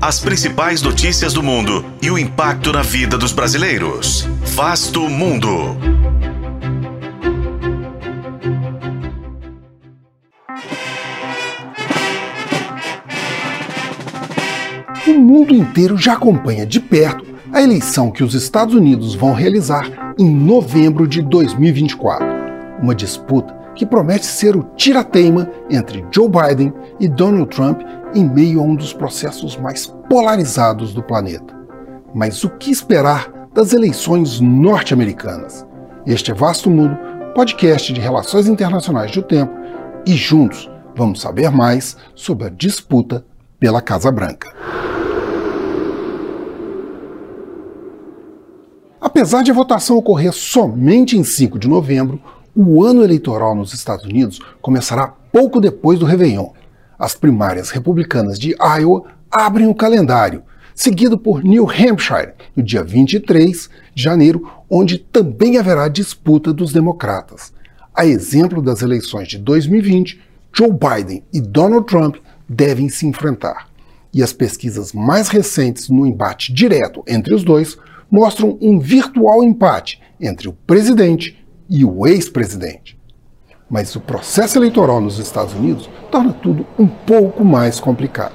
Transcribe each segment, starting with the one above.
As principais notícias do mundo e o impacto na vida dos brasileiros. Vasto Mundo. O mundo inteiro já acompanha de perto a eleição que os Estados Unidos vão realizar em novembro de 2024. Uma disputa que promete ser o tirateima entre Joe Biden e Donald Trump em meio a um dos processos mais polarizados do planeta. Mas o que esperar das eleições norte-americanas? Este é Vasto Mundo, podcast de relações internacionais do tempo, e juntos vamos saber mais sobre a disputa pela Casa Branca. Apesar de a votação ocorrer somente em 5 de novembro, o ano eleitoral nos Estados Unidos começará pouco depois do Réveillon. As primárias republicanas de Iowa abrem o calendário, seguido por New Hampshire, no dia 23 de janeiro, onde também haverá disputa dos democratas. A exemplo das eleições de 2020, Joe Biden e Donald Trump devem se enfrentar. E as pesquisas mais recentes no embate direto entre os dois mostram um virtual empate entre o presidente e o ex-presidente. Mas o processo eleitoral nos Estados Unidos torna tudo um pouco mais complicado.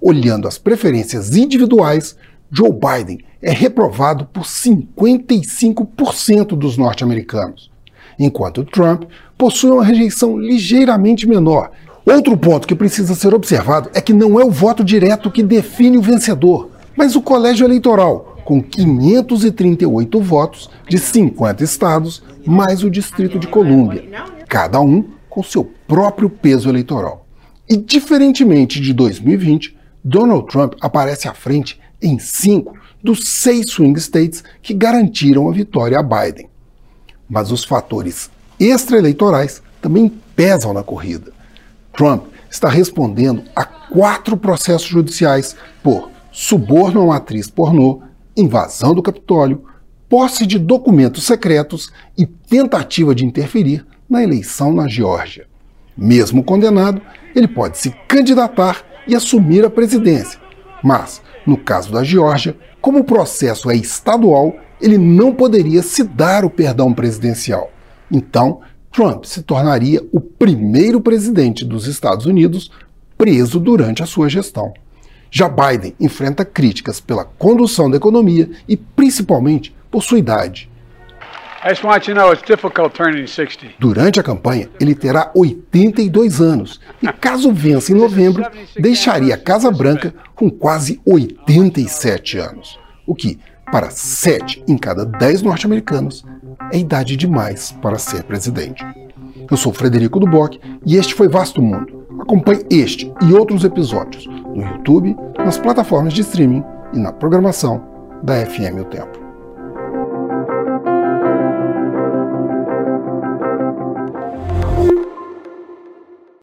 Olhando as preferências individuais, Joe Biden é reprovado por 55% dos norte-americanos, enquanto Trump possui uma rejeição ligeiramente menor. Outro ponto que precisa ser observado é que não é o voto direto que define o vencedor, mas o colégio eleitoral, com 538 votos de 50 estados, mais o Distrito de Colômbia, cada um com seu próprio peso eleitoral. E, diferentemente de 2020, Donald Trump aparece à frente em cinco dos seis swing states que garantiram a vitória a Biden. Mas os fatores extraeleitorais também pesam na corrida. Trump está respondendo a quatro processos judiciais por suborno a uma atriz pornô, invasão do Capitólio, posse de documentos secretos e tentativa de interferir na eleição na Geórgia. Mesmo condenado, ele pode se candidatar e assumir a presidência. Mas, no caso da Geórgia, como o processo é estadual, ele não poderia se dar o perdão presidencial. Então, Trump se tornaria o primeiro presidente dos Estados Unidos preso durante a sua gestão. Já Biden enfrenta críticas pela condução da economia e principalmente por sua idade. Durante a campanha, ele terá 82 anos e, caso vença em novembro, deixaria a Casa Branca com quase 87 anos, o que, para 7 em cada 10 norte-americanos, é idade demais para ser presidente. Eu sou Frederico Duboc e este foi Vasto Mundo. Acompanhe este e outros episódios no YouTube, nas plataformas de streaming e na programação da FM O Tempo.